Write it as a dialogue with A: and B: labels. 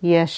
A: Yes.